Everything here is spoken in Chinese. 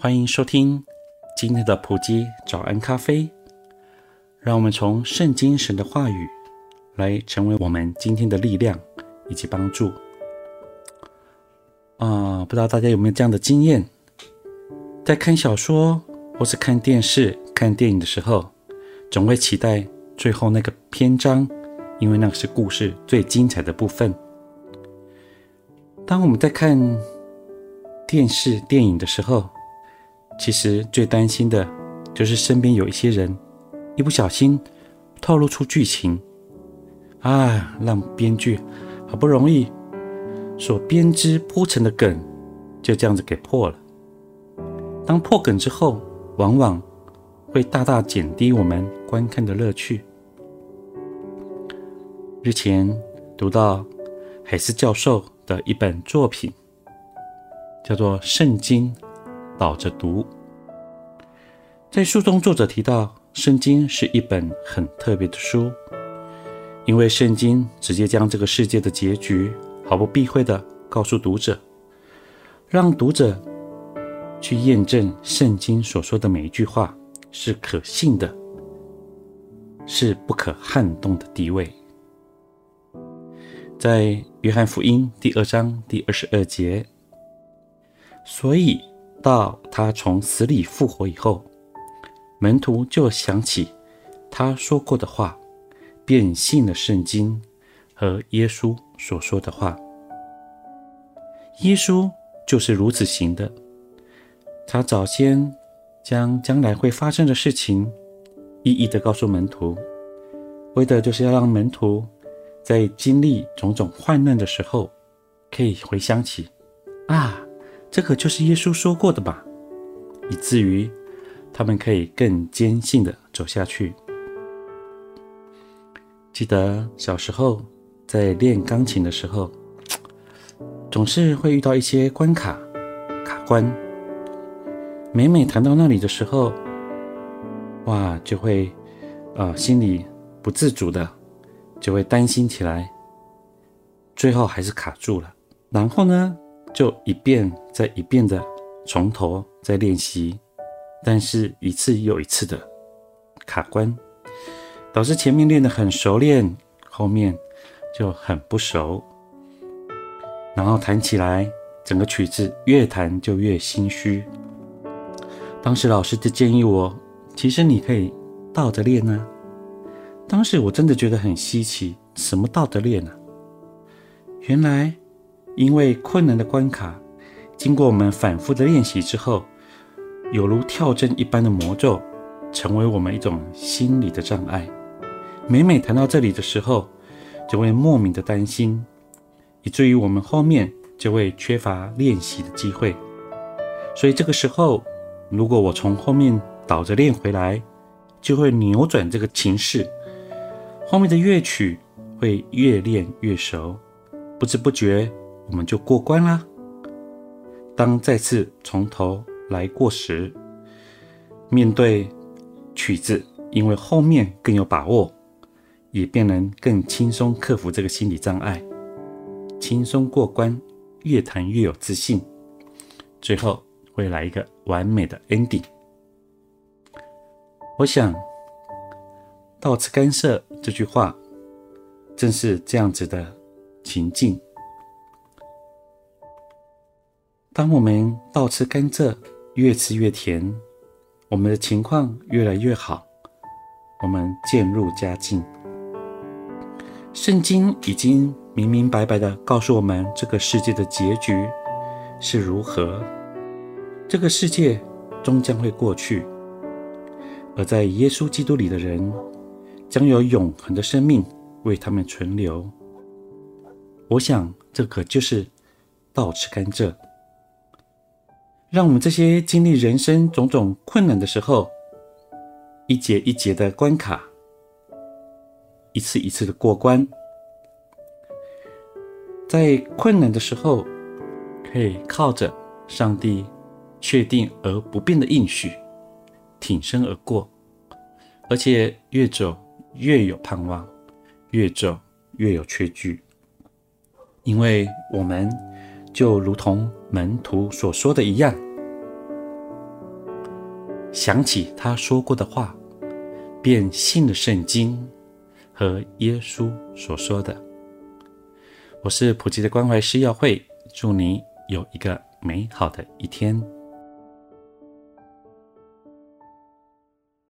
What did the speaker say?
欢迎收听今天的普基早安咖啡，让我们从圣经神的话语来成为我们今天的力量以及帮助。啊，不知道大家有没有这样的经验，在看小说或是看电视、看电影的时候，总会期待最后那个篇章，因为那个是故事最精彩的部分。当我们在看电视、电影的时候，其实最担心的，就是身边有一些人，一不小心透露出剧情，啊，让编剧好不容易所编织铺陈的梗，就这样子给破了。当破梗之后，往往会大大减低我们观看的乐趣。日前读到海斯教授的一本作品，叫做《圣经》。倒着读，在书中，作者提到，圣经是一本很特别的书，因为圣经直接将这个世界的结局毫不避讳地告诉读者，让读者去验证圣经所说的每一句话是可信的，是不可撼动的地位。在约翰福音第二章第二十二节，所以。到他从死里复活以后，门徒就想起他说过的话，便信了圣经和耶稣所说的话。耶稣就是如此行的，他早先将将来会发生的事情一一的告诉门徒，为的就是要让门徒在经历种种患难的时候，可以回想起啊。这可就是耶稣说过的吧，以至于他们可以更坚信地走下去。记得小时候在练钢琴的时候，总是会遇到一些关卡、卡关。每每弹到那里的时候，哇，就会、呃，心里不自主的就会担心起来，最后还是卡住了。然后呢，就一遍再一遍的从头再练习，但是一次又一次的卡关，导致前面练得很熟练，后面就很不熟。然后弹起来，整个曲子越弹就越心虚。当时老师就建议我，其实你可以倒着练呢。当时我真的觉得很稀奇，什么倒着练呢？原来。因为困难的关卡，经过我们反复的练习之后，有如跳针一般的魔咒，成为我们一种心理的障碍。每每谈到这里的时候，就会莫名的担心，以至于我们后面就会缺乏练习的机会。所以这个时候，如果我从后面倒着练回来，就会扭转这个情势，后面的乐曲会越练越熟，不知不觉。我们就过关啦。当再次从头来过时，面对曲子，因为后面更有把握，也便能更轻松克服这个心理障碍，轻松过关，越弹越有自信，最后会来一个完美的 ending。我想，倒吃甘蔗这句话，正是这样子的情境。当我们倒吃甘蔗，越吃越甜，我们的情况越来越好，我们渐入佳境。圣经已经明明白白地告诉我们，这个世界的结局是如何。这个世界终将会过去，而在耶稣基督里的人，将有永恒的生命为他们存留。我想，这可就是倒吃甘蔗。让我们这些经历人生种种困难的时候，一节一节的关卡，一次一次的过关，在困难的时候，可以靠着上帝确定而不变的应许，挺身而过，而且越走越有盼望，越走越有确据，因为我们就如同门徒所说的一样，想起他说过的话，便信了圣经和耶稣所说的。我是普吉的关怀师耀慧，祝你有一个美好的一天。